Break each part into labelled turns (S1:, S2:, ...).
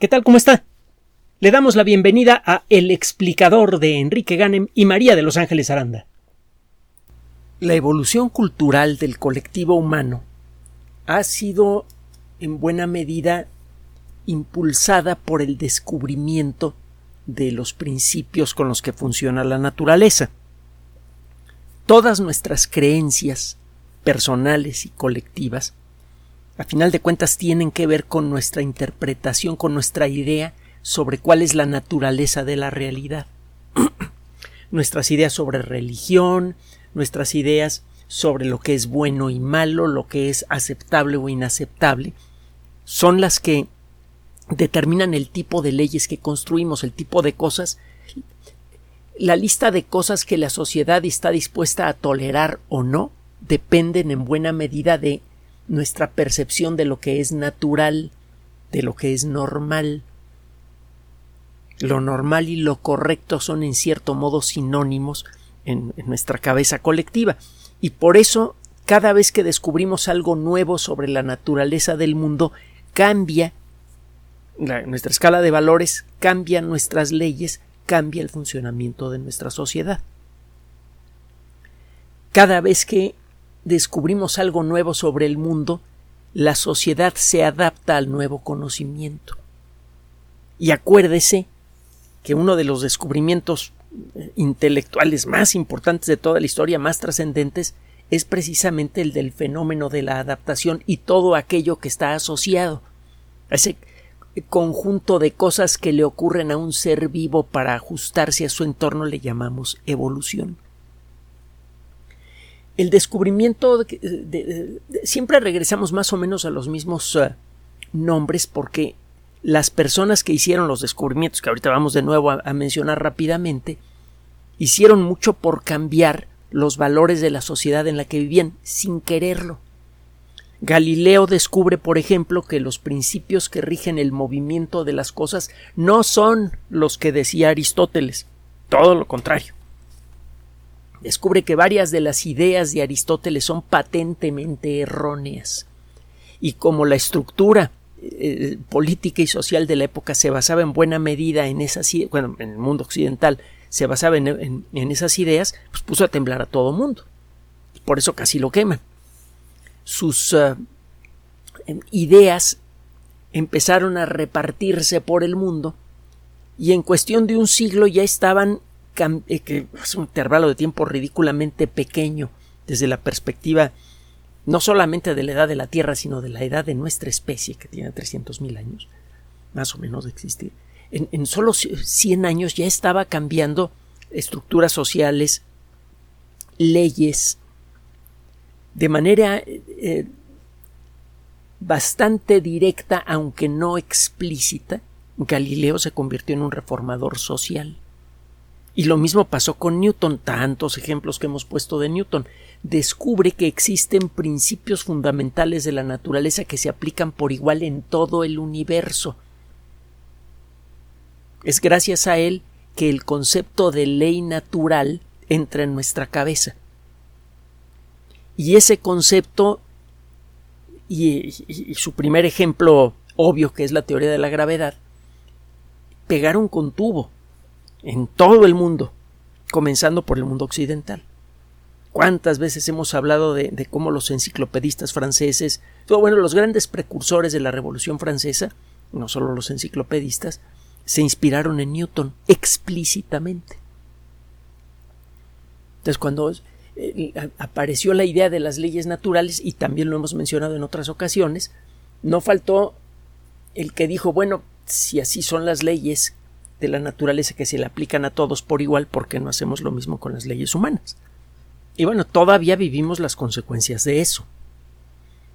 S1: ¿Qué tal? ¿Cómo está? Le damos la bienvenida a El explicador de Enrique Ganem y María de Los Ángeles Aranda. La evolución cultural del colectivo humano ha sido en buena medida impulsada por el descubrimiento de los principios con los que funciona la naturaleza. Todas nuestras creencias personales y colectivas a final de cuentas tienen que ver con nuestra interpretación, con nuestra idea sobre cuál es la naturaleza de la realidad. nuestras ideas sobre religión, nuestras ideas sobre lo que es bueno y malo, lo que es aceptable o inaceptable, son las que determinan el tipo de leyes que construimos, el tipo de cosas, la lista de cosas que la sociedad está dispuesta a tolerar o no dependen en buena medida de nuestra percepción de lo que es natural, de lo que es normal. Lo normal y lo correcto son en cierto modo sinónimos en, nuestra cabeza colectiva. Y por eso, cada vez que descubrimos algo nuevo sobre la naturaleza del mundo, cambia nuestra escala de valores, cambia nuestras leyes, cambia el funcionamiento de nuestra sociedad. Cada vez que descubrimos algo nuevo sobre el mundo, la sociedad se adapta al nuevo conocimiento. Y acuérdese que uno de los descubrimientos eh, intelectuales más importantes de toda la historia, más trascendentes, es precisamente el del fenómeno de la adaptación y todo aquello que está asociado a ese conjunto de cosas que le ocurren a un ser vivo para ajustarse a su entorno le llamamos evolución el descubrimiento de, siempre regresamos más o menos a los mismos eh, nombres porque las personas que hicieron los descubrimientos que ahorita vamos de nuevo a, mencionar rápidamente hicieron mucho por cambiar los valores de la sociedad en la que vivían sin quererlo. Galileo descubre, por ejemplo, que los principios que rigen el movimiento de las cosas no son los que decía Aristóteles, todo lo contrario descubre que varias de las ideas de Aristóteles son patentemente erróneas. Y como la estructura eh, política y social de la época se basaba en buena medida en esas bueno, en el mundo occidental se basaba en, esas ideas, pues puso a temblar a todo mundo. Por eso casi lo queman. Sus eh, em, ideas empezaron a repartirse por el mundo y en cuestión de un siglo ya estaban eh, que es un intervalo de tiempo ridículamente pequeño desde la perspectiva no solamente de la edad de la Tierra, sino de la edad de nuestra especie, que tiene 300.000 años, más o menos de existir. En, solo 100 años ya estaba cambiando estructuras sociales, leyes, de manera eh, bastante directa, aunque no explícita. Galileo se convirtió en un reformador social. Y lo mismo pasó con Newton, tantos ejemplos que hemos puesto de Newton. Descubre que existen principios fundamentales de la naturaleza que se aplican por igual en todo el universo. Es gracias a él que el concepto de ley natural entra en nuestra cabeza. Y ese concepto y, su primer ejemplo obvio que es la teoría de la gravedad pegaron con tubo en todo el mundo, comenzando por el mundo occidental. ¿Cuántas veces hemos hablado de, cómo los enciclopedistas franceses, bueno, los grandes precursores de la Revolución Francesa, no solo los enciclopedistas, se inspiraron en Newton explícitamente. Entonces, cuando eh, apareció la idea de las leyes naturales, y también lo hemos mencionado en otras ocasiones, no faltó el que dijo, bueno, si así son las leyes de la naturaleza que se le aplican a todos por igual, ¿por qué no hacemos lo mismo con las leyes humanas? Y bueno, todavía vivimos las consecuencias de eso.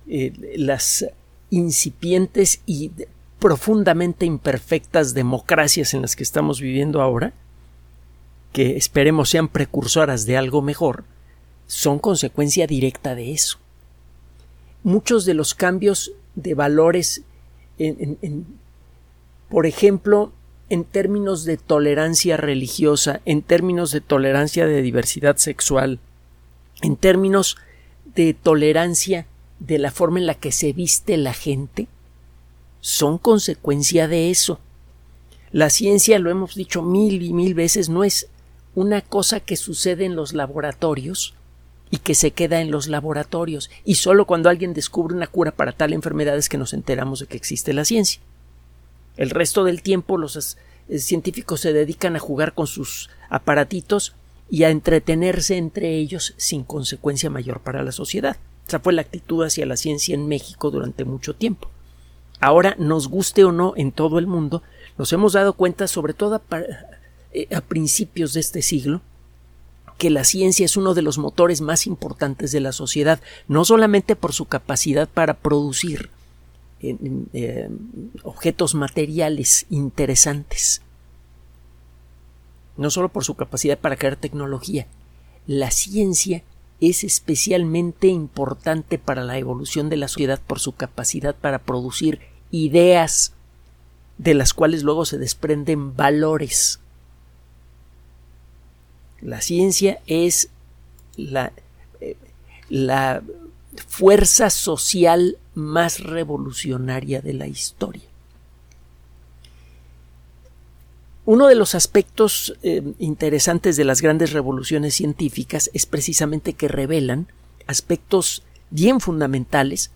S1: Eh, las incipientes y profundamente imperfectas democracias en las que estamos viviendo ahora, que esperemos sean precursoras de algo mejor, son consecuencia directa de eso. Muchos de los cambios de valores, por ejemplo, en términos de tolerancia religiosa, en términos de tolerancia de diversidad sexual, en términos de tolerancia de la forma en la que se viste la gente, son consecuencia de eso. La ciencia, lo hemos dicho mil y mil veces, no es una cosa que sucede en los laboratorios y que se queda en los laboratorios y solo cuando alguien descubre una cura para tal enfermedad es que nos enteramos de que existe la ciencia. El resto del tiempo los eh, científicos se dedican a jugar con sus aparatitos y a entretenerse entre ellos sin consecuencia mayor para la sociedad. Esa fue la actitud hacia la ciencia en México durante mucho tiempo. Ahora, nos guste o no en todo el mundo, nos hemos dado cuenta, sobre todo a, eh, a principios de este siglo, que la ciencia es uno de los motores más importantes de la sociedad, no solamente por su capacidad para producir eh, objetos materiales interesantes, no solo por su capacidad para crear tecnología, la ciencia es especialmente importante para la evolución de la sociedad por su capacidad para producir ideas de las cuales luego se desprenden valores. La ciencia es la, eh, la fuerza social más revolucionaria de la historia. Uno de los aspectos eh, interesantes de las grandes revoluciones científicas es precisamente que revelan aspectos bien fundamentales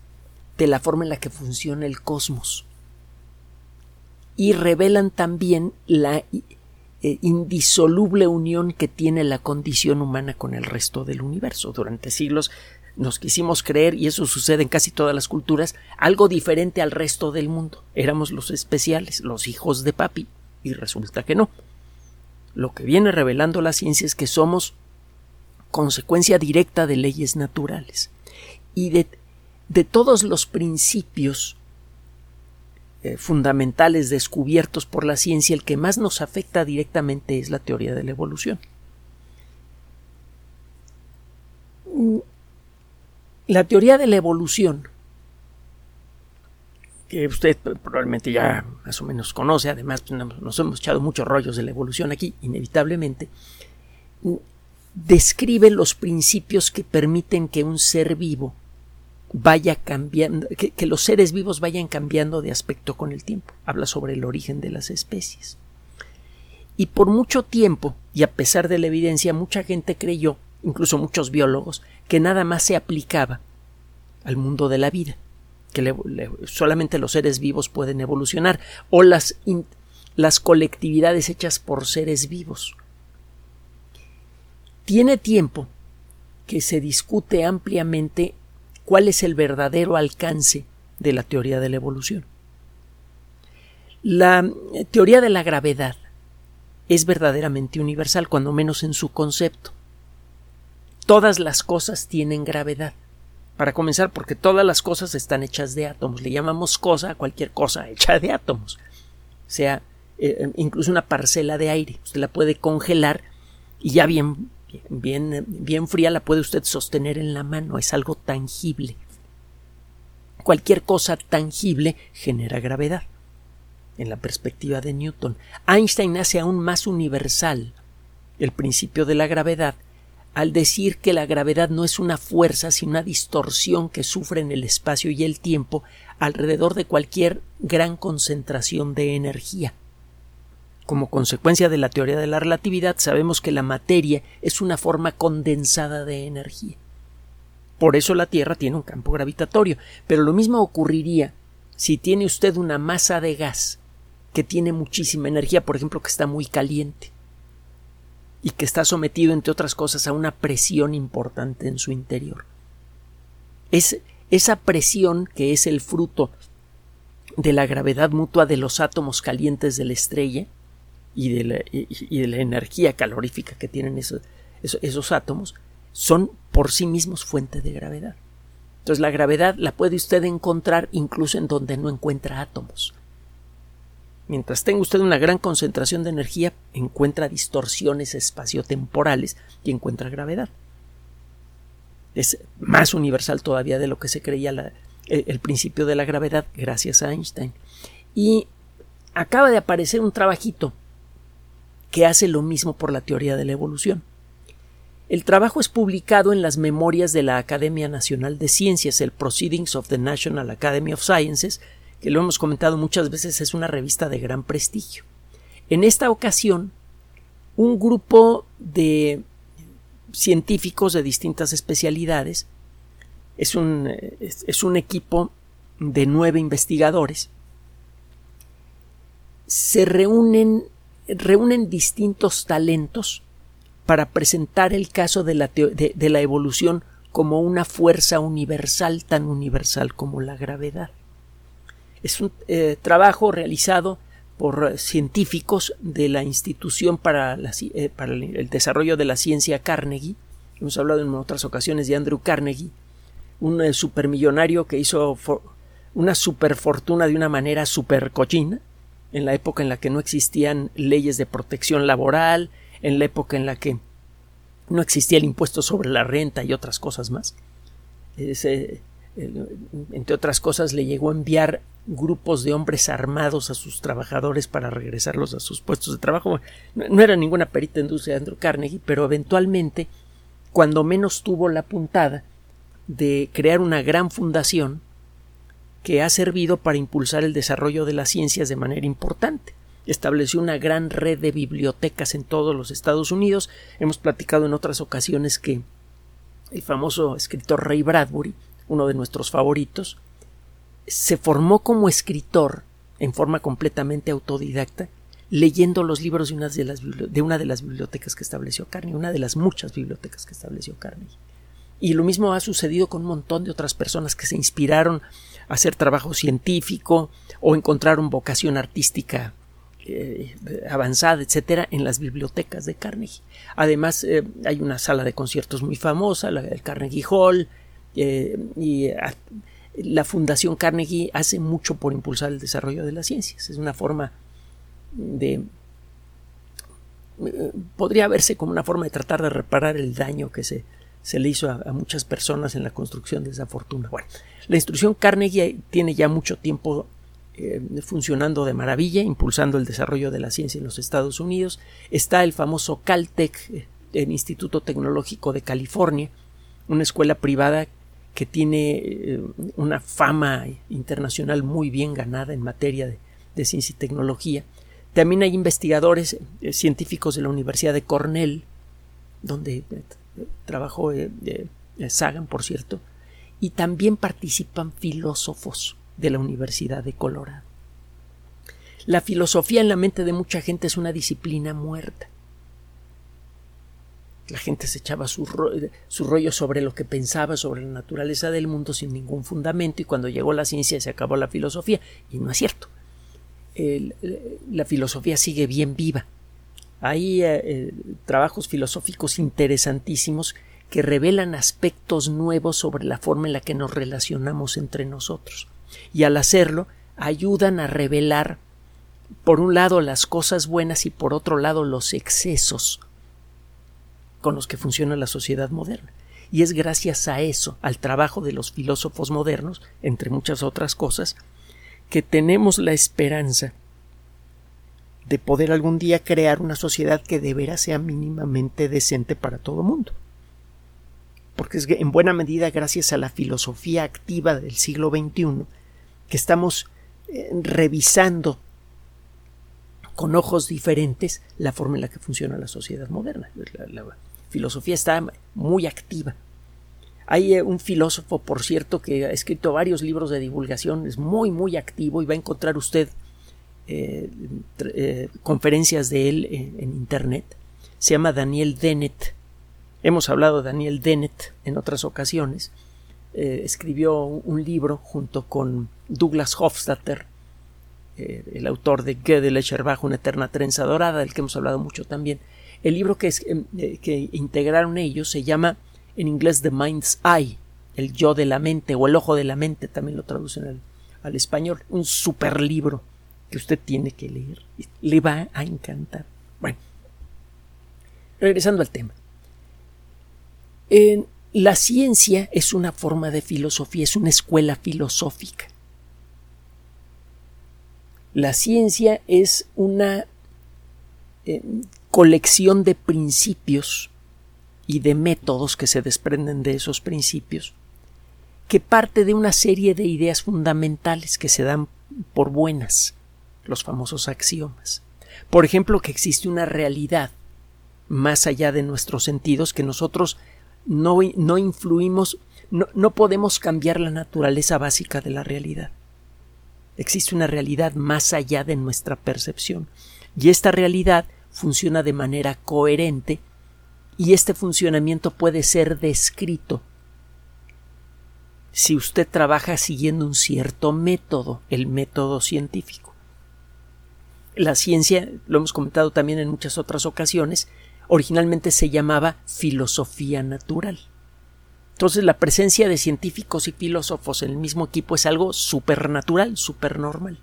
S1: de la forma en la que funciona el cosmos. Y revelan también la eh, indisoluble unión que tiene la condición humana con el resto del universo. Durante siglos nos quisimos creer, y eso sucede en casi todas las culturas, algo diferente al resto del mundo. Éramos los especiales, los hijos de papi y resulta que no. Lo que viene revelando la ciencia es que somos consecuencia directa de leyes naturales y de, todos los principios eh, fundamentales descubiertos por la ciencia, el que más nos afecta directamente es la teoría de la evolución. La teoría de la evolución que usted probablemente ya más o menos conoce, además pues, nos hemos echado muchos rollos de la evolución aquí, inevitablemente, describe los principios que permiten que un ser vivo vaya cambiando, que, que, los seres vivos vayan cambiando de aspecto con el tiempo. Habla sobre el origen de las especies. Y por mucho tiempo, y a pesar de la evidencia, mucha gente creyó, incluso muchos biólogos, que nada más se aplicaba al mundo de la vida que solamente los seres vivos pueden evolucionar o las, las colectividades hechas por seres vivos. Tiene tiempo que se discute ampliamente cuál es el verdadero alcance de la teoría de la evolución. La teoría de la gravedad es verdaderamente universal, cuando menos en su concepto. Todas las cosas tienen gravedad. Para comenzar, porque todas las cosas están hechas de átomos. Le llamamos cosa a cualquier cosa hecha de átomos. O sea, eh, incluso una parcela de aire. Usted la puede congelar y ya bien, bien, bien fría la puede usted sostener en la mano. Es algo tangible. Cualquier cosa tangible genera gravedad. En la perspectiva de Newton, Einstein hace aún más universal el principio de la gravedad al decir que la gravedad no es una fuerza, sino una distorsión que sufre en el espacio y el tiempo alrededor de cualquier gran concentración de energía. Como consecuencia de la teoría de la relatividad, sabemos que la materia es una forma condensada de energía. Por eso la Tierra tiene un campo gravitatorio, pero lo mismo ocurriría si tiene usted una masa de gas que tiene muchísima energía, por ejemplo, que está muy caliente y que está sometido, entre otras cosas, a una presión importante en su interior. Es esa presión que es el fruto de la gravedad mutua de los átomos calientes de la estrella y de la, energía calorífica que tienen esos, esos átomos, son por sí mismos fuente de gravedad. Entonces la gravedad la puede usted encontrar incluso en donde no encuentra átomos. Mientras tenga usted una gran concentración de energía, encuentra distorsiones espaciotemporales y encuentra gravedad. Es más universal todavía de lo que se creía el, el principio de la gravedad gracias a Einstein. Y acaba de aparecer un trabajito que hace lo mismo por la teoría de la evolución. El trabajo es publicado en las memorias de la Academia Nacional de Ciencias, el Proceedings of the National Academy of Sciences, que lo hemos comentado muchas veces, es una revista de gran prestigio. En esta ocasión, un grupo de científicos de distintas especialidades, es un, es un equipo de nueve investigadores, se reúnen, reúnen distintos talentos para presentar el caso de la, de, la evolución como una fuerza universal tan universal como la gravedad. Es un eh, trabajo realizado por científicos de la Institución para, eh, el Desarrollo de la Ciencia Carnegie. Hemos hablado en otras ocasiones de Andrew Carnegie, un eh, supermillonario que hizo una superfortuna de una manera super cochina, en la época en la que no existían leyes de protección laboral, en la época en la que no existía el impuesto sobre la renta y otras cosas más. entre otras cosas, le llegó a enviar grupos de hombres armados a sus trabajadores para regresarlos a sus puestos de trabajo. No, era ninguna perita industria de Andrew Carnegie, pero eventualmente, cuando menos tuvo la puntada de crear una gran fundación que ha servido para impulsar el desarrollo de las ciencias de manera importante estableció una gran red de bibliotecas en todos los Estados Unidos. Hemos platicado en otras ocasiones que el famoso escritor Ray Bradbury, uno de nuestros favoritos, se formó como escritor en forma completamente autodidacta, leyendo los libros de una de las, de una de las bibliotecas que estableció Carnegie, una de las muchas bibliotecas que estableció Carnegie. Y lo mismo ha sucedido con un montón de otras personas que se inspiraron a hacer trabajo científico o encontraron vocación artística eh, avanzada, etcétera, en las bibliotecas de Carnegie. Además, eh, hay una sala de conciertos muy famosa, la del Carnegie Hall, eh, y la Fundación Carnegie hace mucho por impulsar el desarrollo de las ciencias. Es una forma de. podría verse como una forma de tratar de reparar el daño que se, se le hizo a, muchas personas en la construcción de esa fortuna. Bueno, la instrucción Carnegie tiene ya mucho tiempo eh, funcionando de maravilla, impulsando el desarrollo de la ciencia en los Estados Unidos. Está el famoso Caltech, eh, el Instituto Tecnológico de California, una escuela privada tiene eh, una fama internacional muy bien ganada en materia de, de ciencia y tecnología. También hay investigadores científicos de la Universidad de Cornell, donde trabajó Sagan, por cierto, y también participan filósofos de la Universidad de Colorado. La filosofía en la mente de mucha gente es una disciplina muerta. La gente se echaba su, rollo sobre lo que pensaba sobre la naturaleza del mundo sin ningún fundamento y cuando llegó la ciencia se acabó la filosofía. Y no es cierto. la filosofía sigue bien viva. Hay eh, eh, trabajos filosóficos interesantísimos que revelan aspectos nuevos sobre la forma en la que nos relacionamos entre nosotros y al hacerlo ayudan a revelar por un lado las cosas buenas y por otro lado los excesos con los que funciona la sociedad moderna. Y es gracias a eso, al trabajo de los filósofos modernos, entre muchas otras cosas, que tenemos la esperanza de poder algún día crear una sociedad que de veras sea mínimamente decente para todo el mundo. Porque es en buena medida gracias a la filosofía activa del siglo XXI que estamos eh, revisando con ojos diferentes la forma en la que funciona la sociedad moderna. Filosofía está muy activa. Hay eh, un filósofo, por cierto, que ha escrito varios libros de divulgación, es muy, muy activo y va a encontrar usted eh, conferencias de él en Internet. Se llama Daniel Dennett. Hemos hablado de Daniel Dennett en otras ocasiones. escribió un libro junto con Douglas Hofstadter, eh, el autor de Gödel bajo una eterna trenza dorada, del que hemos hablado mucho también. El libro que, em, eh, que integraron ellos se llama en inglés The Mind's Eye, el yo de la mente o el ojo de la mente, también lo traducen al, al español. Un super libro que usted tiene que leer. Le va a encantar. Bueno, regresando al tema. La ciencia es una forma de filosofía, es una escuela filosófica. La ciencia es una eh, colección de principios y de métodos que se desprenden de esos principios, que parte de una serie de ideas fundamentales que se dan por buenas, los famosos axiomas. Por ejemplo, que existe una realidad más allá de nuestros sentidos que nosotros no, no influimos, no, no podemos cambiar la naturaleza básica de la realidad. Existe una realidad más allá de nuestra percepción. Y esta realidad funciona de manera coherente y este funcionamiento puede ser descrito si usted trabaja siguiendo un cierto método, el método científico. La ciencia, lo hemos comentado también en muchas otras ocasiones, originalmente se llamaba filosofía natural. Entonces la presencia de científicos y filósofos en el mismo equipo es algo supernatural, supernormal.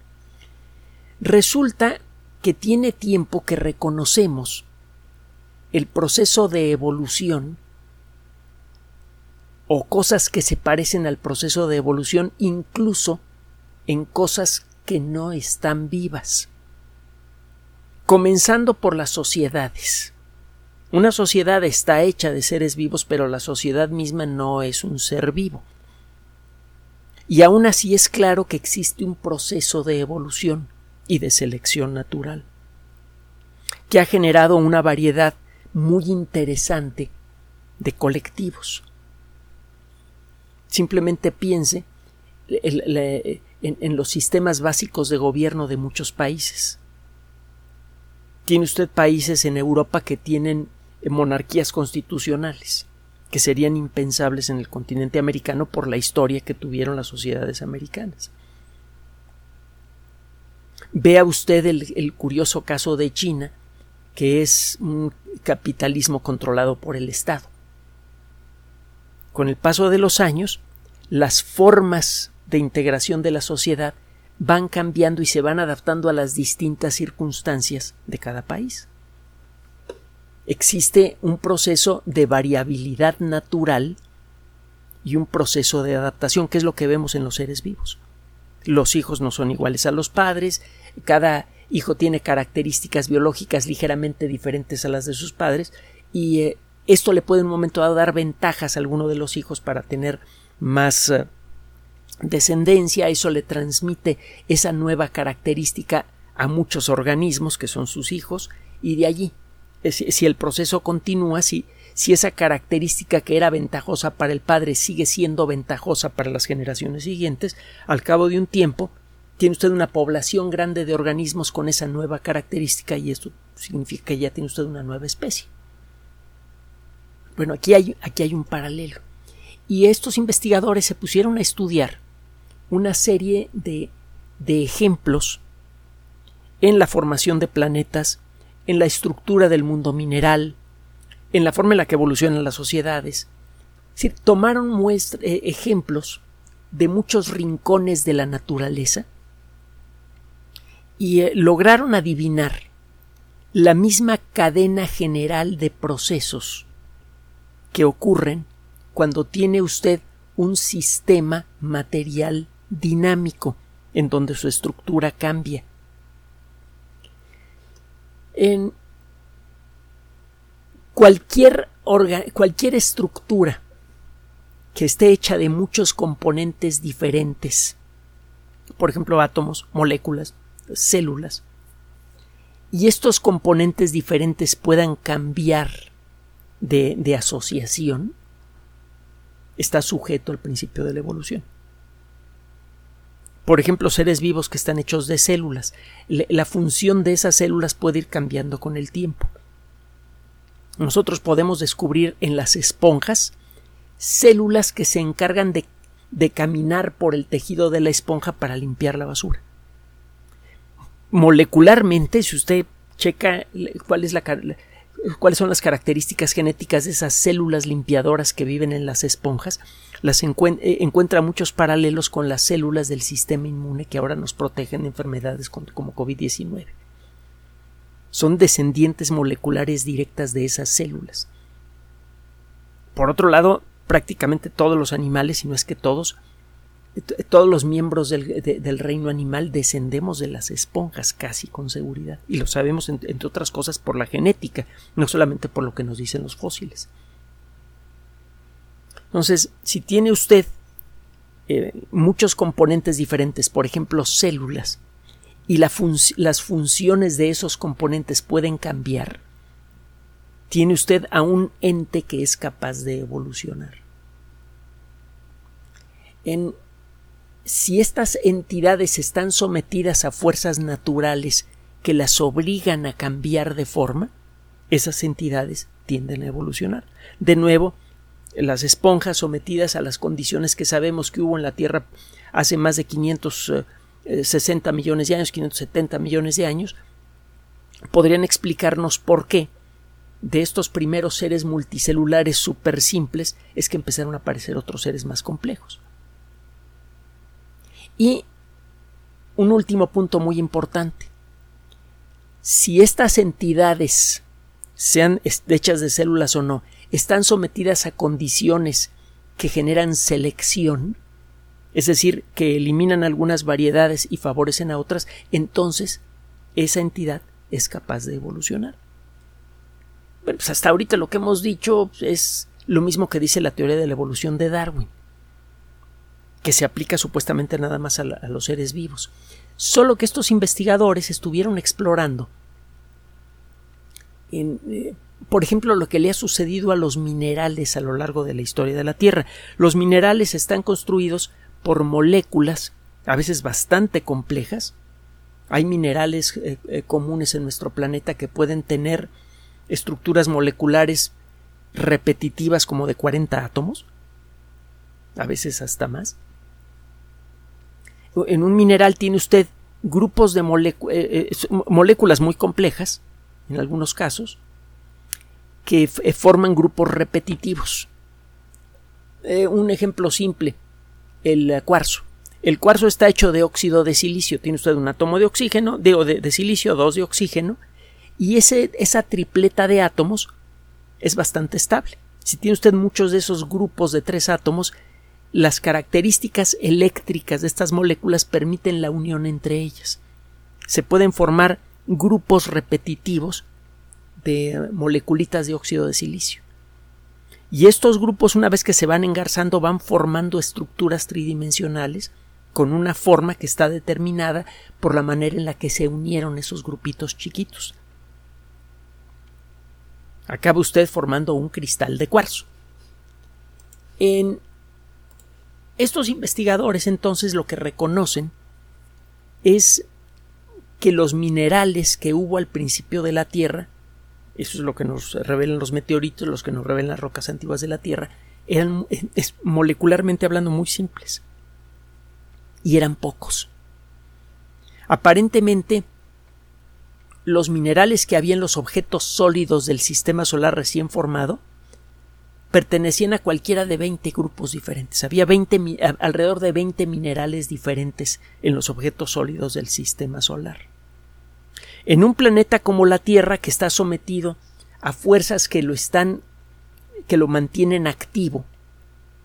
S1: Resulta que tiene tiempo que reconocemos el proceso de evolución o cosas que se parecen al proceso de evolución incluso en cosas que no están vivas. Comenzando por las sociedades. Una sociedad está hecha de seres vivos, pero la sociedad misma no es un ser vivo. Y aún así es claro que existe un proceso de evolución y de selección natural, que ha generado una variedad muy interesante de colectivos. Simplemente piense en, los sistemas básicos de gobierno de muchos países. Tiene usted países en Europa que tienen monarquías constitucionales, que serían impensables en el continente americano por la historia que tuvieron las sociedades americanas. Vea usted el, curioso caso de China, que es un capitalismo controlado por el Estado. Con el paso de los años, las formas de integración de la sociedad van cambiando y se van adaptando a las distintas circunstancias de cada país existe un proceso de variabilidad natural y un proceso de adaptación, que es lo que vemos en los seres vivos. Los hijos no son iguales a los padres, cada hijo tiene características biológicas ligeramente diferentes a las de sus padres, y eh, esto le puede en un momento dado dar ventajas a alguno de los hijos para tener más eh, descendencia, eso le transmite esa nueva característica a muchos organismos que son sus hijos, y de allí si el proceso continúa, si, si esa característica que era ventajosa para el padre sigue siendo ventajosa para las generaciones siguientes, al cabo de un tiempo tiene usted una población grande de organismos con esa nueva característica y esto significa que ya tiene usted una nueva especie. Bueno, aquí hay, aquí hay un paralelo. Y estos investigadores se pusieron a estudiar una serie de, de ejemplos en la formación de planetas en la estructura del mundo mineral, en la forma en la que evolucionan las sociedades. tomaron eh, ejemplos de muchos rincones de la naturaleza y eh, lograron adivinar la misma cadena general de procesos que ocurren cuando tiene usted un sistema material dinámico en donde su estructura cambia en cualquier, cualquier estructura que esté hecha de muchos componentes diferentes, por ejemplo átomos, moléculas, células, y estos componentes diferentes puedan cambiar de, de asociación, está sujeto al principio de la evolución por ejemplo, seres vivos que están hechos de células. La función de esas células puede ir cambiando con el tiempo. Nosotros podemos descubrir en las esponjas células que se encargan de, caminar por el tejido de la esponja para limpiar la basura. Molecularmente, si usted checa cuáles son las características genéticas de esas células limpiadoras que viven en las esponjas, las eh, encuentra muchos paralelos con las células del sistema inmune que ahora nos protegen de enfermedades como COVID-19. Son descendientes moleculares directas de esas células. Por otro lado, prácticamente todos los animales, si no es que todos, todos los miembros del, reino animal descendemos de las esponjas casi con seguridad. Y lo sabemos, entre otras cosas, por la genética, no solamente por lo que nos dicen los fósiles. Entonces, si tiene usted eh, muchos componentes diferentes, por ejemplo, células, y las funciones de esos componentes pueden cambiar, tiene usted a un ente que es capaz de evolucionar. En, si estas entidades están sometidas a fuerzas naturales que las obligan a cambiar de forma, esas entidades tienden a evolucionar. De nuevo, las esponjas sometidas a las condiciones que sabemos que hubo en la Tierra hace más de 560 eh, millones de años, 570 millones de años, podrían explicarnos por qué de estos primeros seres multicelulares súper simples es que empezaron a aparecer otros seres más complejos. Y un último punto muy importante. Si estas entidades, sean hechas de células o no, están sometidas a condiciones que generan selección, es decir, que eliminan algunas variedades y favorecen a otras, entonces esa entidad es capaz de evolucionar. Bueno, pues hasta ahorita lo que hemos dicho es lo mismo que dice la teoría de la evolución de Darwin que se aplica supuestamente nada más a, los seres vivos. Solo que estos investigadores estuvieron explorando, eh, por ejemplo, lo que le ha sucedido a los minerales a lo largo de la historia de la Tierra. Los minerales están construidos por moléculas, a veces bastante complejas. Hay minerales eh, eh, comunes en nuestro planeta que pueden tener estructuras moleculares repetitivas como de 40 átomos, a veces hasta más en un mineral tiene usted grupos de eh, moléculas muy complejas, en algunos casos, que forman grupos repetitivos. un ejemplo simple, el cuarzo. El cuarzo está hecho de óxido de silicio. Tiene usted un átomo de oxígeno, de, de silicio, dos de oxígeno, y ese, esa tripleta de átomos es bastante estable. Si tiene usted muchos de esos grupos de tres átomos, las características eléctricas de estas moléculas permiten la unión entre ellas. Se pueden formar grupos repetitivos de moleculitas de óxido de silicio. Y estos grupos, una vez que se van engarzando, van formando estructuras tridimensionales con una forma que está determinada por la manera en la que se unieron esos grupitos chiquitos. Acaba usted formando un cristal de cuarzo. En estos investigadores entonces lo que reconocen es que los minerales que hubo al principio de la Tierra, eso es lo que nos revelan los meteoritos, los que nos revelan las rocas antiguas de la Tierra, eran molecularmente hablando muy simples. Y eran pocos. Aparentemente, los minerales que había en los objetos sólidos del sistema solar recién formado pertenecían a cualquiera de 20 grupos diferentes. Había 20, alrededor de 20 minerales diferentes en los objetos sólidos del sistema solar. En un planeta como la Tierra, que está sometido a fuerzas que lo están que lo mantienen activo.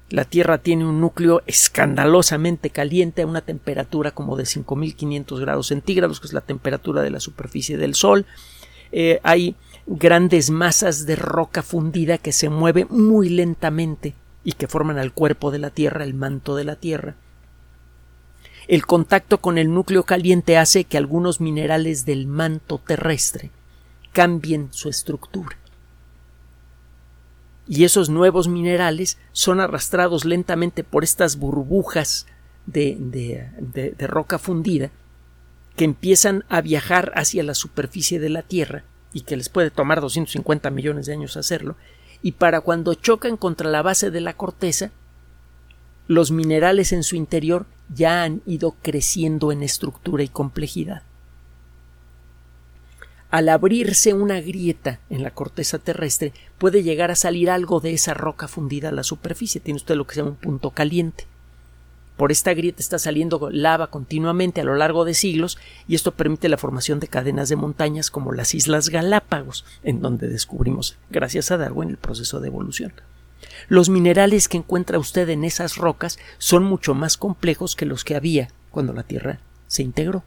S1: La Tierra tiene un núcleo escandalosamente caliente a una temperatura como de 5500 grados centígrados, que es la temperatura de la superficie del Sol. Eh, hay grandes masas de roca fundida que se mueve muy lentamente y que forman al cuerpo de la Tierra, el manto de la Tierra. El contacto con el núcleo caliente hace que algunos minerales del manto terrestre cambien su estructura. Y esos nuevos minerales son arrastrados lentamente por estas burbujas de, de, de roca fundida que empiezan a viajar hacia la superficie de la Tierra y que les puede tomar 250 millones de años hacerlo, y para cuando chocan contra la base de la corteza, los minerales en su interior ya han ido creciendo en estructura y complejidad. Al abrirse una grieta en la corteza terrestre, puede llegar a salir algo de esa roca fundida a la superficie. Tiene usted lo que se llama un punto caliente. Por esta grieta está saliendo lava continuamente a lo largo de siglos y esto permite la formación de cadenas de montañas como las Islas Galápagos, en donde descubrimos, gracias a Darwin, el proceso de evolución. Los minerales que encuentra usted en esas rocas son mucho más complejos que los que había cuando la Tierra se integró.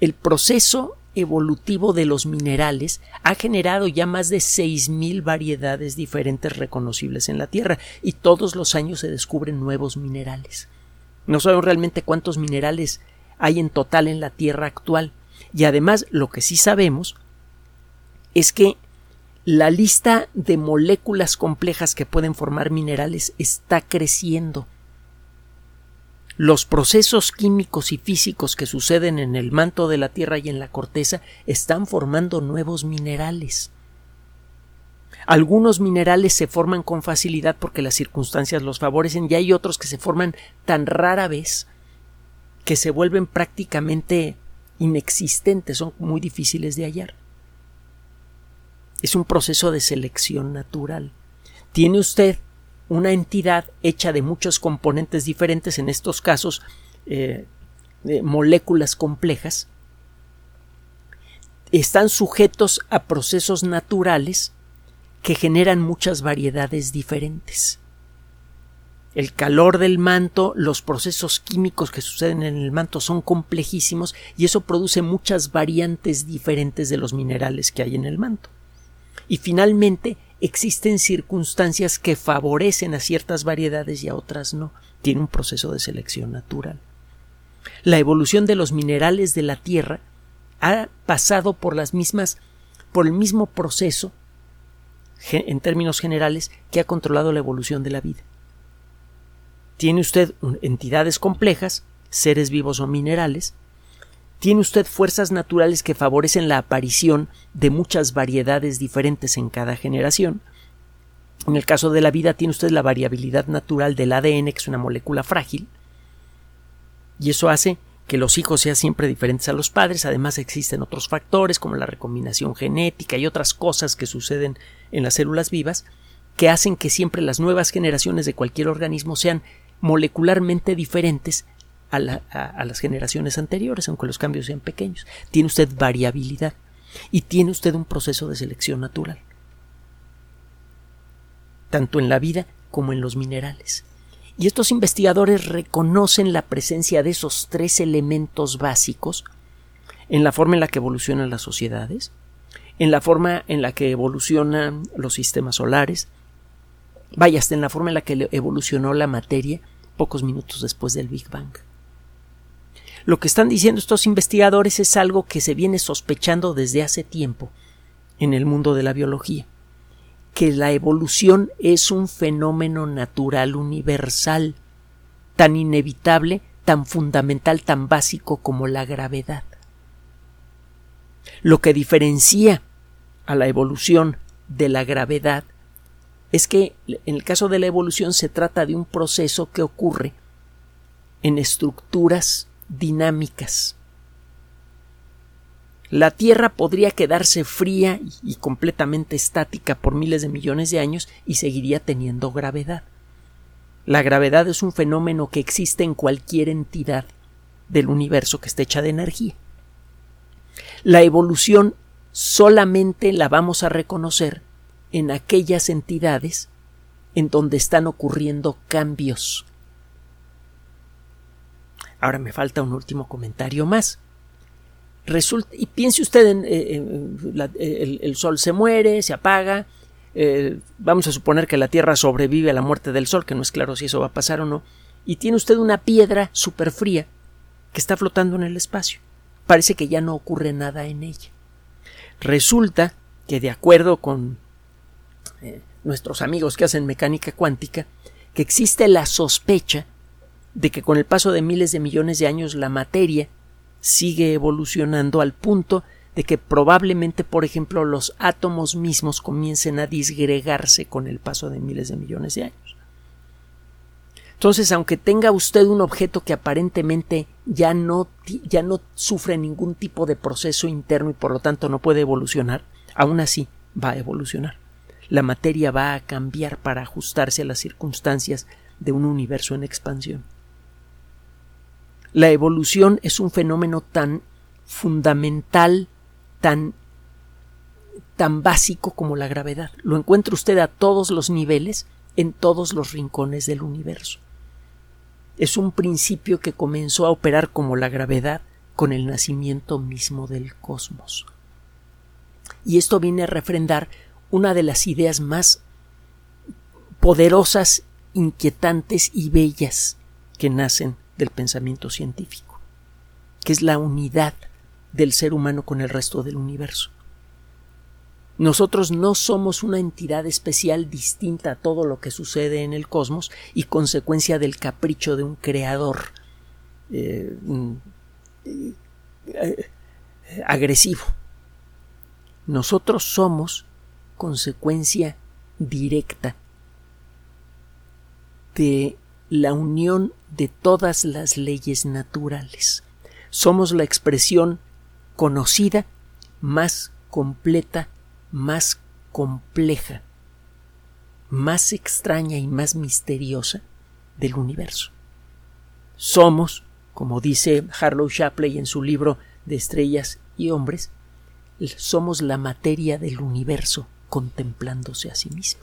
S1: El proceso evolutivo de los minerales ha generado ya más de 6.000 variedades diferentes reconocibles en la Tierra y todos los años se descubren nuevos minerales. No sabemos realmente cuántos minerales hay en total en la Tierra actual y además lo que sí sabemos es que la lista de moléculas complejas que pueden formar minerales está creciendo los procesos químicos y físicos que suceden en el manto de la Tierra y en la corteza están formando nuevos minerales. Algunos minerales se forman con facilidad porque las circunstancias los favorecen y hay otros que se forman tan rara vez que se vuelven prácticamente inexistentes, son muy difíciles de hallar. Es un proceso de selección natural. Tiene usted una entidad hecha de muchos componentes diferentes, en estos casos eh, moléculas complejas, están sujetos a procesos naturales que generan muchas variedades diferentes. El calor del manto, los procesos químicos que suceden en el manto son complejísimos y eso produce muchas variantes diferentes de los minerales que hay en el manto. Y finalmente, existen circunstancias que favorecen a ciertas variedades y a otras no. Tiene un proceso de selección natural. La evolución de los minerales de la Tierra ha pasado por las mismas, por el mismo proceso, en términos generales, que ha controlado la evolución de la vida. Tiene usted entidades complejas, seres vivos o minerales, tiene usted fuerzas naturales que favorecen la aparición de muchas variedades diferentes en cada generación. En el caso de la vida tiene usted la variabilidad natural del ADN, que es una molécula frágil, y eso hace que los hijos sean siempre diferentes a los padres. Además existen otros factores como la recombinación genética y otras cosas que suceden en las células vivas que hacen que siempre las nuevas generaciones de cualquier organismo sean molecularmente diferentes a, las generaciones anteriores, aunque los cambios sean pequeños. Tiene usted variabilidad y tiene usted un proceso de selección natural, tanto en la vida como en los minerales. Y estos investigadores reconocen la presencia de esos tres elementos básicos en la forma en la que evolucionan las sociedades, en la forma en la que evolucionan los sistemas solares, vaya hasta en la forma en la que evolucionó la materia pocos minutos después del Big Bang. Lo que están diciendo estos investigadores es algo que se viene sospechando desde hace tiempo en el mundo de la biología, que la evolución es un fenómeno natural universal, tan inevitable, tan fundamental, tan básico como la gravedad. Lo que diferencia a la evolución de la gravedad es que en el caso de la evolución se trata de un proceso que ocurre en estructuras dinámicas. La Tierra podría quedarse fría y completamente estática por miles de millones de años y seguiría teniendo gravedad. La gravedad es un fenómeno que existe en cualquier entidad del universo que esté hecha de energía. La evolución solamente la vamos a reconocer en aquellas entidades en donde están ocurriendo cambios Ahora me falta un último comentario más. Resulta, y piense usted en, eh, el, Sol se muere, se apaga, eh, vamos a suponer que la Tierra sobrevive a la muerte del Sol, que no es claro si eso va a pasar o no, y tiene usted una piedra súper fría que está flotando en el espacio. Parece que ya no ocurre nada en ella. Resulta que de acuerdo con eh, nuestros amigos que hacen mecánica cuántica, que existe la sospecha de que con el paso de miles de millones de años la materia sigue evolucionando al punto de que probablemente, por ejemplo, los átomos mismos comiencen a disgregarse con el paso de miles de millones de años. Entonces, aunque tenga usted un objeto que aparentemente ya no, ya no sufre ningún tipo de proceso interno y por lo tanto no puede evolucionar, aún así va a evolucionar. La materia va a cambiar para ajustarse a las circunstancias de un universo en expansión. La evolución es un fenómeno tan fundamental, tan tan básico como la gravedad. Lo encuentra usted a todos los niveles, en todos los rincones del universo. Es un principio que comenzó a operar como la gravedad, con el nacimiento mismo del cosmos. Y esto viene a refrendar una de las ideas más poderosas, inquietantes y bellas que nacen del pensamiento científico, que es la unidad del ser humano con el resto del universo. Nosotros no somos una entidad especial distinta a todo lo que sucede en el cosmos y consecuencia del capricho de un creador eh, mm, eh, agresivo. Nosotros somos consecuencia directa de la unión de todas las leyes naturales. Somos la expresión conocida más completa, más compleja, más extraña y más misteriosa del universo. Somos, como dice Harlow Shapley en su libro de Estrellas y Hombres, somos la materia del universo contemplándose a sí misma.